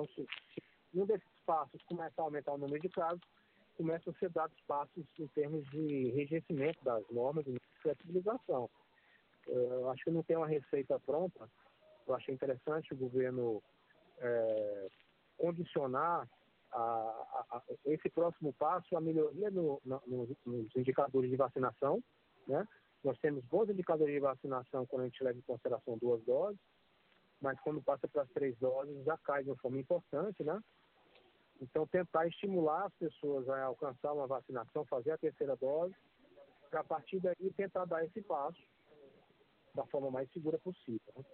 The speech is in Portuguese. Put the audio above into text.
Então, se, um desses passos começar a aumentar o número de casos, começam a ser dados passos em termos de enrijecimento das normas de flexibilização. Eu acho que não tem uma receita pronta. Eu achei interessante o governo é, condicionar a, a, a, esse próximo passo à melhoria no, no, nos indicadores de vacinação. Né? Nós temos bons indicadores de vacinação quando a gente leva em consideração duas doses, mas quando passa para as três doses já cai de uma forma importante, né? Então, tentar estimular as pessoas a alcançar uma vacinação, fazer a terceira dose, para a partir daí tentar dar esse passo da forma mais segura possível. Né?